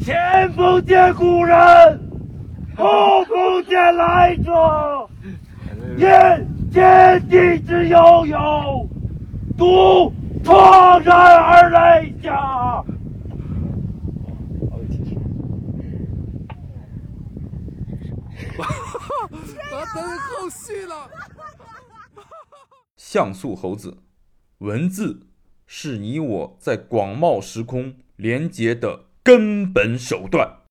前不见古人，后不见来者。念天地之悠悠，独怆然而泪下。他等后续了。像素猴子，文字是你我在广袤时空连结的根本手段。